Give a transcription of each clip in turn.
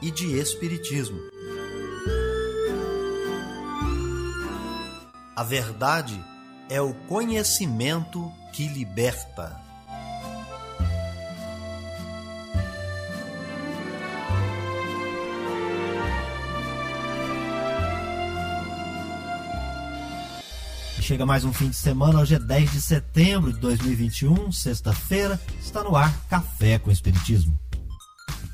e de espiritismo. A verdade é o conhecimento que liberta. Chega mais um fim de semana, hoje é 10 de setembro de 2021, sexta-feira, está no ar Café com Espiritismo.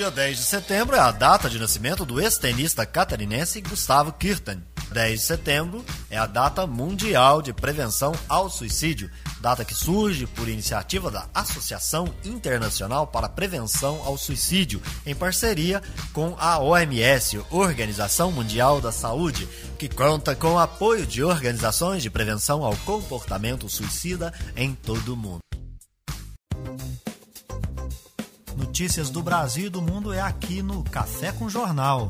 Dia 10 de setembro é a data de nascimento do ex-tenista catarinense Gustavo Kirten. 10 de setembro é a data mundial de prevenção ao suicídio, data que surge por iniciativa da Associação Internacional para a Prevenção ao Suicídio, em parceria com a OMS, Organização Mundial da Saúde, que conta com o apoio de organizações de prevenção ao comportamento suicida em todo o mundo. Notícias do Brasil e do mundo é aqui no Café com Jornal.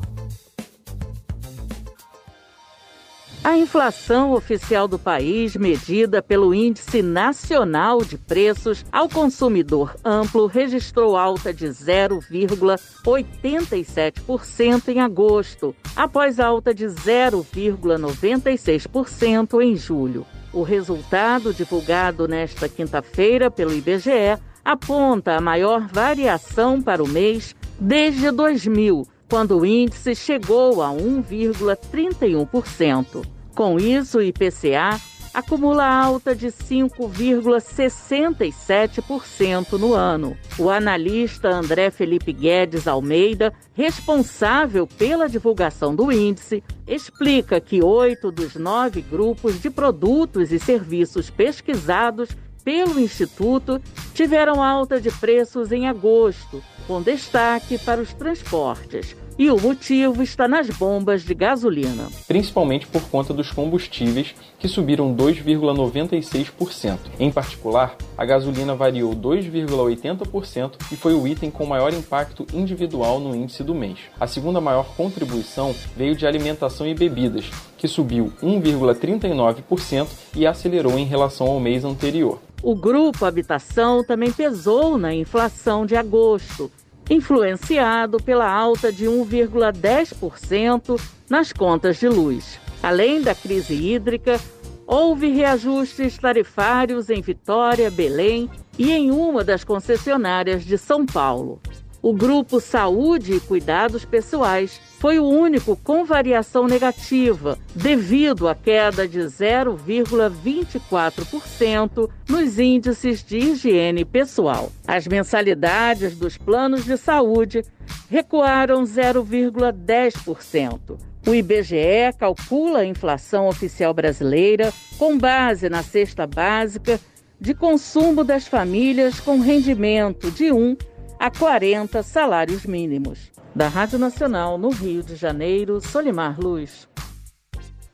A inflação oficial do país, medida pelo Índice Nacional de Preços ao Consumidor Amplo, registrou alta de 0,87% em agosto, após alta de 0,96% em julho. O resultado, divulgado nesta quinta-feira pelo IBGE, aponta a maior variação para o mês desde 2000 quando o índice chegou a 1,31%. Com isso, o IPCA acumula alta de 5,67% no ano. O analista André Felipe Guedes Almeida, responsável pela divulgação do índice, explica que oito dos nove grupos de produtos e serviços pesquisados pelo Instituto tiveram alta de preços em agosto, com destaque para os transportes. E o motivo está nas bombas de gasolina. Principalmente por conta dos combustíveis, que subiram 2,96%. Em particular, a gasolina variou 2,80% e foi o item com maior impacto individual no índice do mês. A segunda maior contribuição veio de alimentação e bebidas, que subiu 1,39% e acelerou em relação ao mês anterior. O grupo habitação também pesou na inflação de agosto, influenciado pela alta de 1,10% nas contas de luz. Além da crise hídrica, houve reajustes tarifários em Vitória, Belém e em uma das concessionárias de São Paulo. O grupo Saúde e Cuidados Pessoais foi o único com variação negativa, devido à queda de 0,24% nos índices de higiene pessoal. As mensalidades dos planos de saúde recuaram 0,10%. O IBGE calcula a inflação oficial brasileira com base na cesta básica de consumo das famílias com rendimento de 1 a 40 salários mínimos. Da Rádio Nacional, no Rio de Janeiro, Solimar Luz.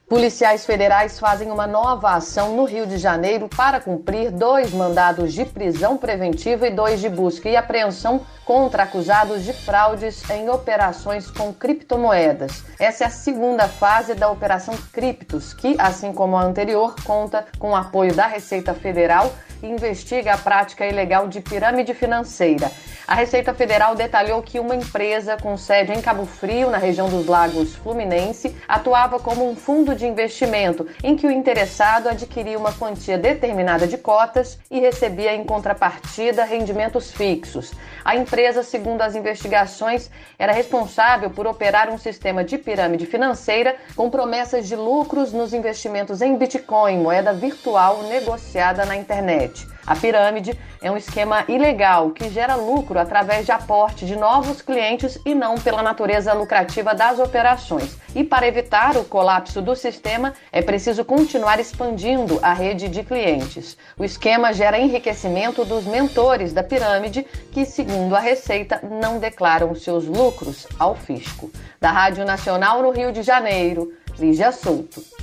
Policiais federais fazem uma nova ação no Rio de Janeiro para cumprir dois mandados de prisão preventiva e dois de busca e apreensão contra acusados de fraudes em operações com criptomoedas. Essa é a segunda fase da Operação Criptos, que, assim como a anterior, conta com o apoio da Receita Federal e investiga a prática ilegal de pirâmide financeira. A Receita Federal detalhou que uma empresa com sede em Cabo Frio, na região dos Lagos Fluminense, atuava como um fundo de investimento em que o interessado adquiria uma quantia determinada de cotas e recebia em contrapartida rendimentos fixos. A empresa, segundo as investigações, era responsável por operar um sistema de pirâmide financeira com promessas de lucros nos investimentos em Bitcoin, moeda virtual negociada na internet. A pirâmide é um esquema ilegal que gera lucro através de aporte de novos clientes e não pela natureza lucrativa das operações. E para evitar o colapso do sistema, é preciso continuar expandindo a rede de clientes. O esquema gera enriquecimento dos mentores da pirâmide, que, segundo a Receita, não declaram seus lucros ao fisco. Da Rádio Nacional no Rio de Janeiro, Lígia Souto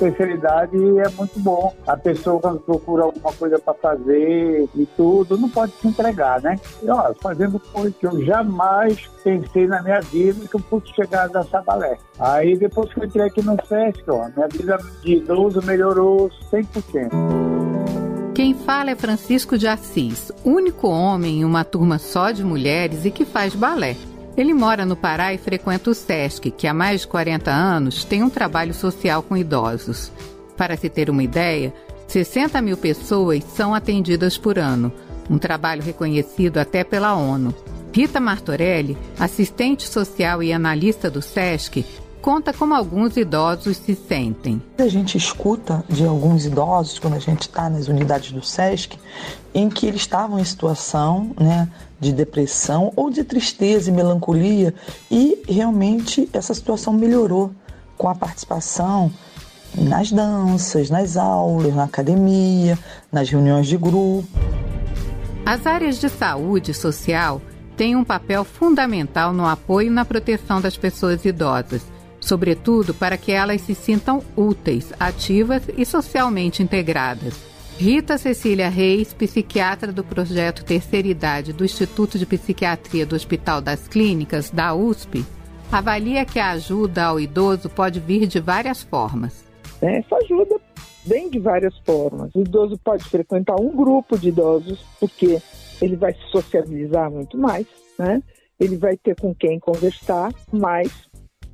especialidade é muito bom. A pessoa, quando procura alguma coisa para fazer e tudo, não pode se entregar, né? E, ó, fazendo coisa que eu jamais pensei na minha vida que eu fosse chegar a dançar balé. Aí, depois que eu entrei aqui no Sesc, ó, minha vida de idoso melhorou 100%. Quem fala é Francisco de Assis, único homem em uma turma só de mulheres e que faz balé. Ele mora no Pará e frequenta o SESC, que há mais de 40 anos tem um trabalho social com idosos. Para se ter uma ideia, 60 mil pessoas são atendidas por ano, um trabalho reconhecido até pela ONU. Rita Martorelli, assistente social e analista do SESC, conta como alguns idosos se sentem. A gente escuta de alguns idosos, quando a gente está nas unidades do SESC, em que eles estavam em situação né, de depressão ou de tristeza e melancolia, e realmente essa situação melhorou com a participação nas danças, nas aulas, na academia, nas reuniões de grupo. As áreas de saúde social têm um papel fundamental no apoio e na proteção das pessoas idosas sobretudo para que elas se sintam úteis, ativas e socialmente integradas. Rita Cecília Reis, psiquiatra do projeto Terceira Idade do Instituto de Psiquiatria do Hospital das Clínicas, da USP, avalia que a ajuda ao idoso pode vir de várias formas. Essa ajuda vem de várias formas. O idoso pode frequentar um grupo de idosos, porque ele vai se socializar muito mais, né? Ele vai ter com quem conversar mais,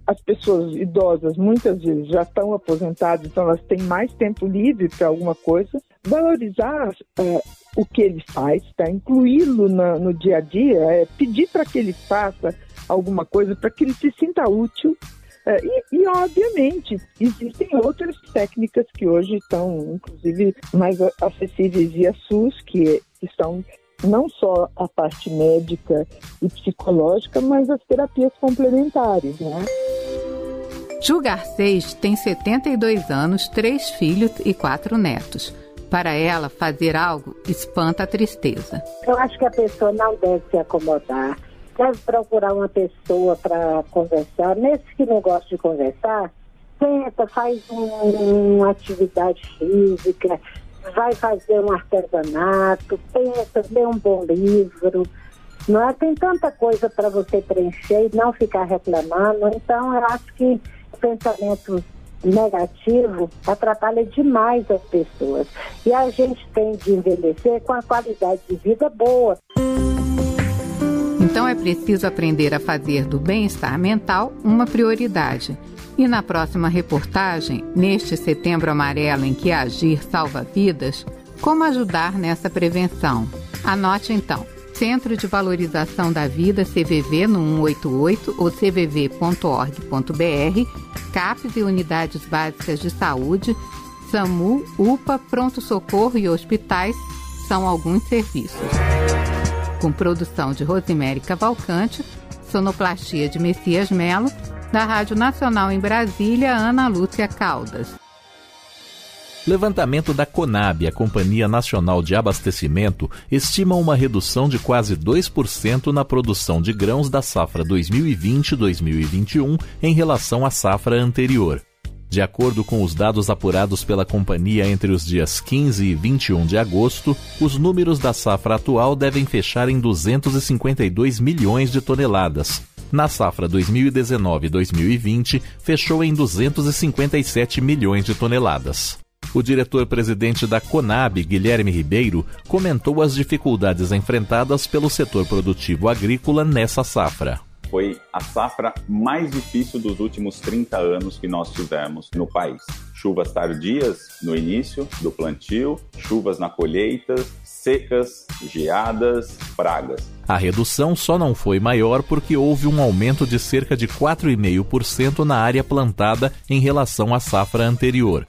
as pessoas idosas muitas vezes já estão aposentadas, então elas têm mais tempo livre para alguma coisa. Valorizar é, o que ele faz, tá? incluí-lo no dia a dia, é, pedir para que ele faça alguma coisa, para que ele se sinta útil. É, e, e, obviamente, existem outras técnicas que hoje estão, inclusive, mais acessíveis via SUS, que, que são não só a parte médica e psicológica, mas as terapias complementares, né? Ju Garcês tem 72 anos, três filhos e quatro netos. Para ela, fazer algo espanta a tristeza. Eu acho que a pessoa não deve se acomodar, deve procurar uma pessoa para conversar. Nesse que não gosta de conversar, tenta, faz um, uma atividade física, vai fazer um artesanato, pensa, lê um bom livro. Não é? Tem tanta coisa para você preencher e não ficar reclamando. Então, eu acho que pensamento negativo atrapalha demais as pessoas. E a gente tem de envelhecer com a qualidade de vida boa. Então é preciso aprender a fazer do bem-estar mental uma prioridade e na próxima reportagem, neste setembro amarelo em que agir salva vidas, como ajudar nessa prevenção? Anote então. Centro de Valorização da Vida CVV no 188 ou cvv.org.br, CAPs e unidades básicas de saúde, SAMU, UPA, pronto-socorro e hospitais são alguns serviços. Com produção de Rosemary Cavalcante, sonoplastia de Messias Melo da Rádio Nacional em Brasília, Ana Lúcia Caldas. Levantamento da Conab, a Companhia Nacional de Abastecimento, estima uma redução de quase 2% na produção de grãos da safra 2020-2021 em relação à safra anterior. De acordo com os dados apurados pela companhia entre os dias 15 e 21 de agosto, os números da safra atual devem fechar em 252 milhões de toneladas, na safra 2019-2020, fechou em 257 milhões de toneladas. O diretor-presidente da Conab, Guilherme Ribeiro, comentou as dificuldades enfrentadas pelo setor produtivo agrícola nessa safra foi a safra mais difícil dos últimos 30 anos que nós tivemos no país. Chuvas tardias no início do plantio, chuvas na colheita, secas, geadas, pragas. A redução só não foi maior porque houve um aumento de cerca de 4,5% na área plantada em relação à safra anterior.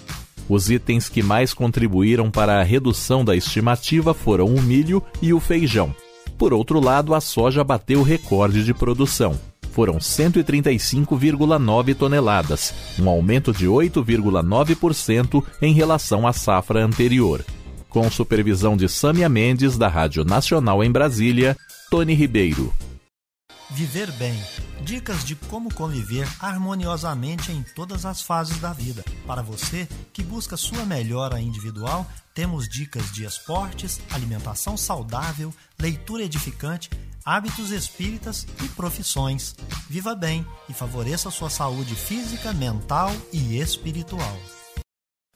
Os itens que mais contribuíram para a redução da estimativa foram o milho e o feijão. Por outro lado, a soja bateu recorde de produção. Foram 135,9 toneladas, um aumento de 8,9% em relação à safra anterior. Com supervisão de Sâmia Mendes, da Rádio Nacional em Brasília, Tony Ribeiro. Viver bem. Dicas de como conviver harmoniosamente em todas as fases da vida. Para você que busca sua melhora individual, temos dicas de esportes, alimentação saudável, leitura edificante, hábitos espíritas e profissões. Viva bem e favoreça sua saúde física, mental e espiritual.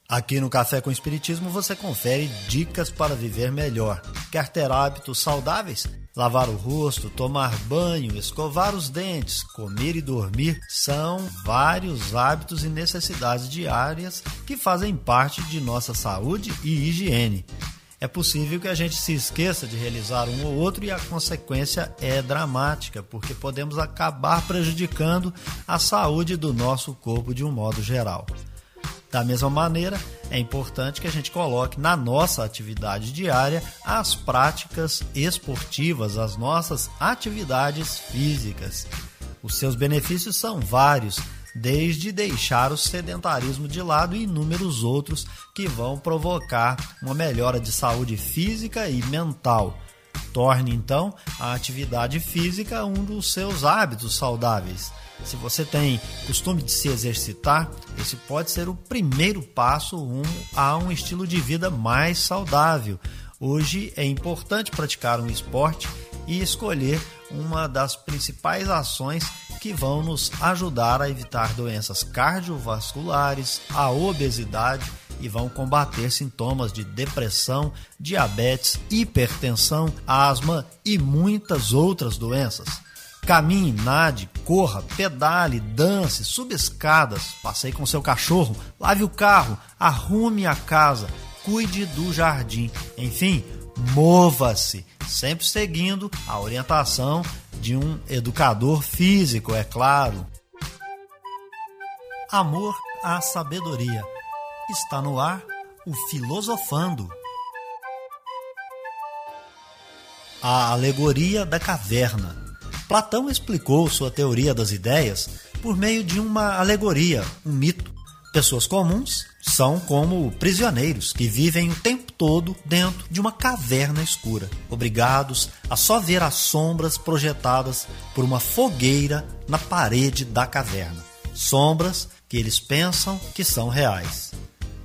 Aqui no Café com Espiritismo você confere dicas para viver melhor. Quer ter hábitos saudáveis? Lavar o rosto, tomar banho, escovar os dentes, comer e dormir são vários hábitos e necessidades diárias que fazem parte de nossa saúde e higiene. É possível que a gente se esqueça de realizar um ou outro e a consequência é dramática, porque podemos acabar prejudicando a saúde do nosso corpo de um modo geral. Da mesma maneira, é importante que a gente coloque na nossa atividade diária as práticas esportivas, as nossas atividades físicas. Os seus benefícios são vários, desde deixar o sedentarismo de lado e inúmeros outros que vão provocar uma melhora de saúde física e mental. Torne então a atividade física um dos seus hábitos saudáveis. Se você tem costume de se exercitar, esse pode ser o primeiro passo rumo a um estilo de vida mais saudável. Hoje é importante praticar um esporte e escolher uma das principais ações que vão nos ajudar a evitar doenças cardiovasculares, a obesidade e vão combater sintomas de depressão, diabetes, hipertensão, asma e muitas outras doenças. Caminhe, nade, corra, pedale, dance, suba escadas, passeie com seu cachorro, lave o carro, arrume a casa, cuide do jardim. Enfim, mova-se, sempre seguindo a orientação de um educador físico, é claro. Amor à sabedoria. Está no ar o Filosofando. A alegoria da caverna. Platão explicou sua teoria das ideias por meio de uma alegoria, um mito. Pessoas comuns são como prisioneiros que vivem o tempo todo dentro de uma caverna escura, obrigados a só ver as sombras projetadas por uma fogueira na parede da caverna. Sombras que eles pensam que são reais.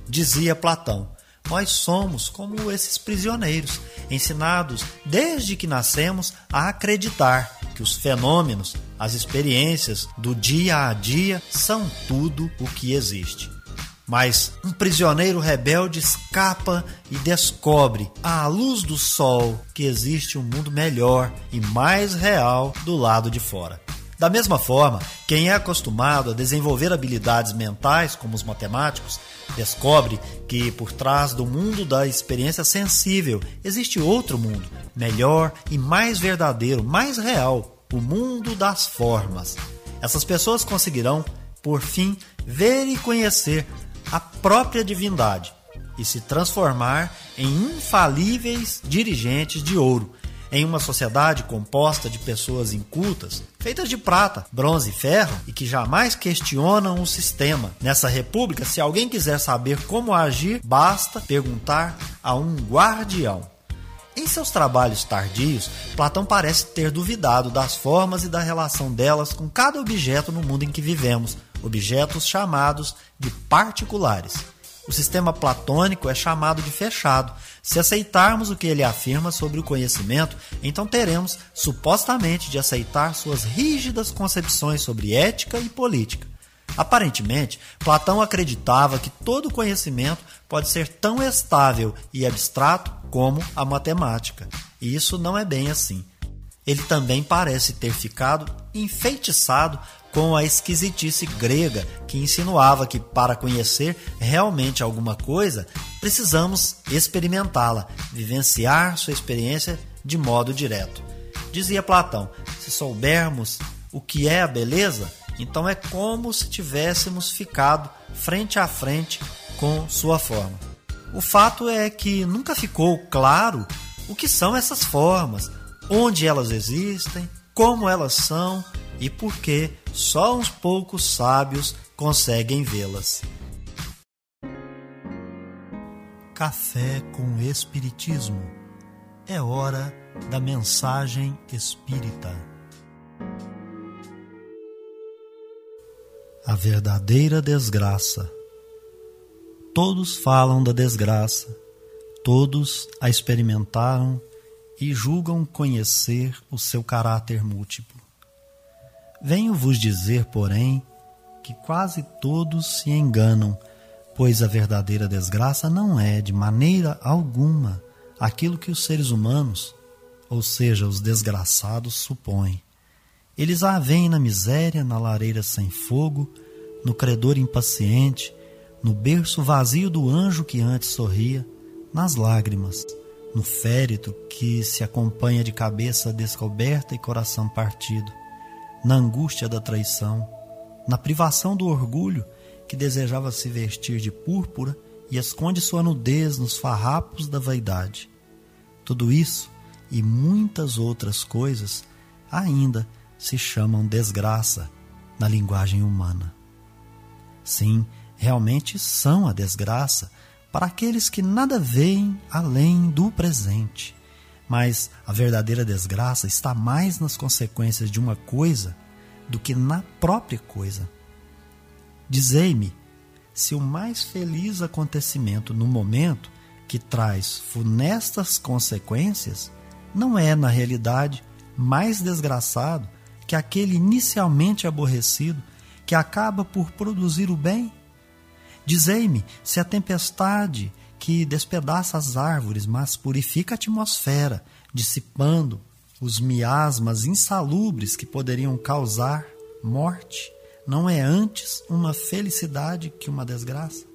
Dizia Platão: nós somos como esses prisioneiros, ensinados desde que nascemos a acreditar que os fenômenos, as experiências do dia a dia são tudo o que existe. Mas um prisioneiro rebelde escapa e descobre, à luz do sol, que existe um mundo melhor e mais real do lado de fora. Da mesma forma, quem é acostumado a desenvolver habilidades mentais, como os matemáticos, descobre que por trás do mundo da experiência sensível existe outro mundo, melhor e mais verdadeiro, mais real, o mundo das formas. Essas pessoas conseguirão, por fim, ver e conhecer a própria divindade e se transformar em infalíveis dirigentes de ouro em uma sociedade composta de pessoas incultas, feitas de prata, bronze e ferro e que jamais questionam o sistema. Nessa república, se alguém quiser saber como agir, basta perguntar a um guardião. Em seus trabalhos tardios, Platão parece ter duvidado das formas e da relação delas com cada objeto no mundo em que vivemos, objetos chamados de particulares. O sistema platônico é chamado de fechado. Se aceitarmos o que ele afirma sobre o conhecimento, então teremos supostamente de aceitar suas rígidas concepções sobre ética e política. Aparentemente, Platão acreditava que todo conhecimento pode ser tão estável e abstrato como a matemática. E isso não é bem assim. Ele também parece ter ficado enfeitiçado com a esquisitice grega que insinuava que para conhecer realmente alguma coisa precisamos experimentá-la, vivenciar sua experiência de modo direto. Dizia Platão: se soubermos o que é a beleza, então é como se tivéssemos ficado frente a frente com sua forma. O fato é que nunca ficou claro o que são essas formas, onde elas existem, como elas são e por que só uns poucos sábios conseguem vê-las. Café com Espiritismo. É hora da mensagem espírita. A verdadeira desgraça. Todos falam da desgraça, todos a experimentaram e julgam conhecer o seu caráter múltiplo. Venho vos dizer, porém, que quase todos se enganam, pois a verdadeira desgraça não é, de maneira alguma, aquilo que os seres humanos, ou seja, os desgraçados, supõem. Eles a veem na miséria, na lareira sem fogo, no credor impaciente, no berço vazio do anjo que antes sorria, nas lágrimas, no férito que se acompanha de cabeça descoberta e coração partido, na angústia da traição, na privação do orgulho que desejava se vestir de púrpura e esconde sua nudez nos farrapos da vaidade. Tudo isso e muitas outras coisas ainda se chamam desgraça na linguagem humana. Sim, realmente são a desgraça para aqueles que nada veem além do presente. Mas a verdadeira desgraça está mais nas consequências de uma coisa do que na própria coisa. Dizei-me se o mais feliz acontecimento no momento que traz funestas consequências não é, na realidade, mais desgraçado que aquele inicialmente aborrecido que acaba por produzir o bem Dizei-me se a tempestade que despedaça as árvores, mas purifica a atmosfera, dissipando os miasmas insalubres que poderiam causar morte, não é antes uma felicidade que uma desgraça?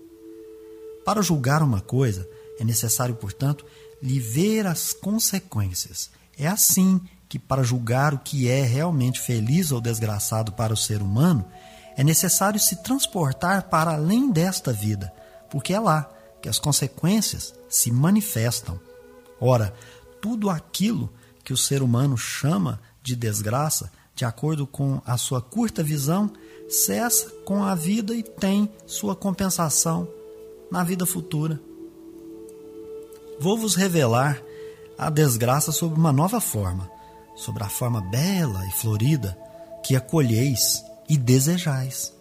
Para julgar uma coisa, é necessário, portanto, lhe ver as consequências. É assim que, para julgar o que é realmente feliz ou desgraçado para o ser humano, é necessário se transportar para além desta vida, porque é lá que as consequências se manifestam. Ora, tudo aquilo que o ser humano chama de desgraça, de acordo com a sua curta visão, cessa com a vida e tem sua compensação na vida futura. Vou vos revelar a desgraça sob uma nova forma, sobre a forma bela e florida que acolheis e desejais,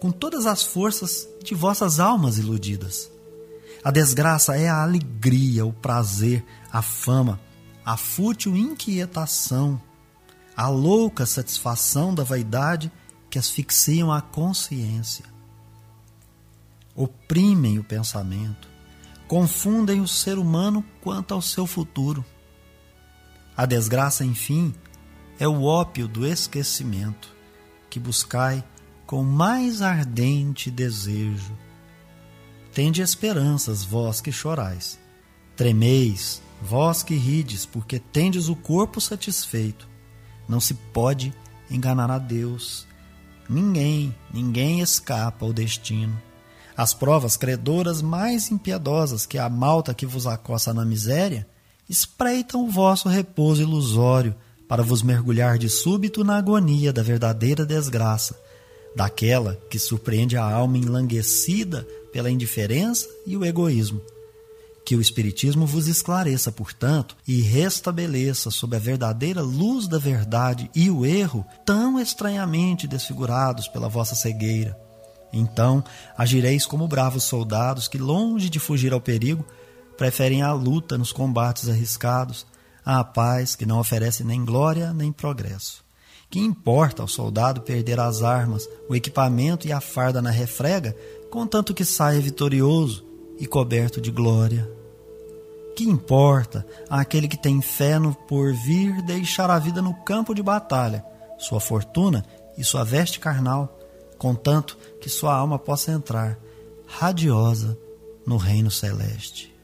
com todas as forças de vossas almas iludidas. A desgraça é a alegria, o prazer, a fama, a fútil inquietação, a louca satisfação da vaidade que asfixiam a consciência. Oprimem o pensamento, confundem o ser humano quanto ao seu futuro. A desgraça, enfim, é o ópio do esquecimento que buscai com mais ardente desejo. Tende esperanças, vós que chorais. Tremeis, vós que rides, porque tendes o corpo satisfeito. Não se pode enganar a Deus. Ninguém, ninguém escapa ao destino. As provas credoras mais impiedosas que a malta que vos acossa na miséria espreitam o vosso repouso ilusório para vos mergulhar de súbito na agonia da verdadeira desgraça, daquela que surpreende a alma enlanguecida pela indiferença e o egoísmo. Que o Espiritismo vos esclareça, portanto, e restabeleça sob a verdadeira luz da verdade e o erro, tão estranhamente desfigurados pela vossa cegueira. Então agireis como bravos soldados que, longe de fugir ao perigo, preferem a luta nos combates arriscados, à paz que não oferece nem glória nem progresso. Que importa ao soldado perder as armas, o equipamento e a farda na refrega, contanto que saia vitorioso e coberto de glória? Que importa àquele que tem fé no porvir deixar a vida no campo de batalha, sua fortuna e sua veste carnal, contanto que sua alma possa entrar radiosa no reino celeste?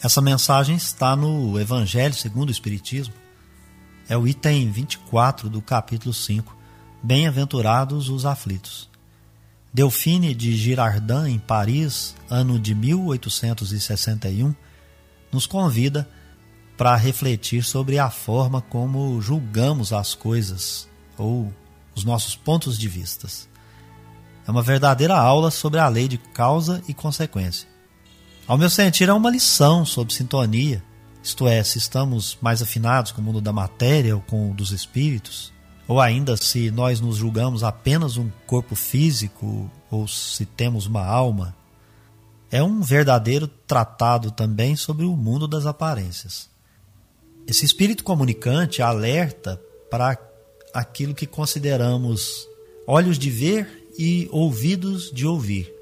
Essa mensagem está no Evangelho segundo o Espiritismo. É o item 24 do capítulo 5. Bem-aventurados os aflitos. Delphine de Girardin, em Paris, ano de 1861, nos convida para refletir sobre a forma como julgamos as coisas ou os nossos pontos de vistas. É uma verdadeira aula sobre a lei de causa e consequência. Ao meu sentir, é uma lição sobre sintonia, isto é, se estamos mais afinados com o mundo da matéria ou com o dos espíritos, ou ainda se nós nos julgamos apenas um corpo físico ou se temos uma alma. É um verdadeiro tratado também sobre o mundo das aparências. Esse espírito comunicante alerta para aquilo que consideramos olhos de ver e ouvidos de ouvir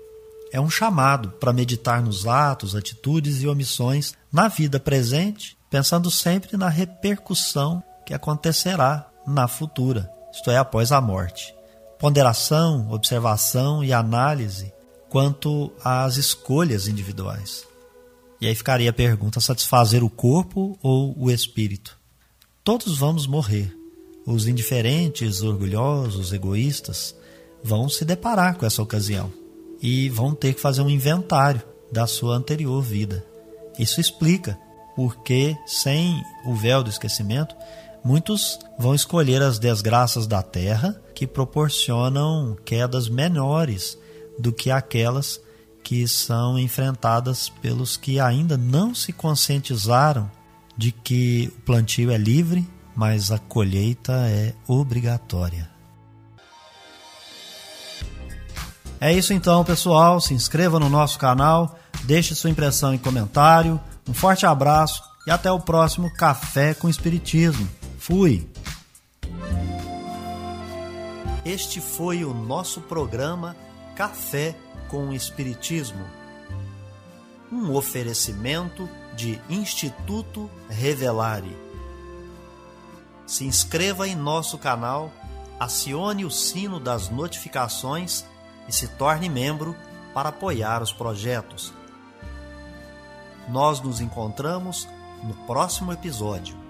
é um chamado para meditar nos atos, atitudes e omissões na vida presente, pensando sempre na repercussão que acontecerá na futura, isto é, após a morte. Ponderação, observação e análise quanto às escolhas individuais. E aí ficaria a pergunta: satisfazer o corpo ou o espírito? Todos vamos morrer. Os indiferentes, orgulhosos, egoístas vão se deparar com essa ocasião e vão ter que fazer um inventário da sua anterior vida. Isso explica porque, sem o véu do esquecimento, muitos vão escolher as desgraças da terra que proporcionam quedas menores do que aquelas que são enfrentadas pelos que ainda não se conscientizaram de que o plantio é livre, mas a colheita é obrigatória. É isso então, pessoal. Se inscreva no nosso canal, deixe sua impressão e comentário. Um forte abraço e até o próximo Café com Espiritismo. Fui! Este foi o nosso programa Café com Espiritismo. Um oferecimento de Instituto Revelare. Se inscreva em nosso canal, acione o sino das notificações e se torne membro para apoiar os projetos. Nós nos encontramos no próximo episódio.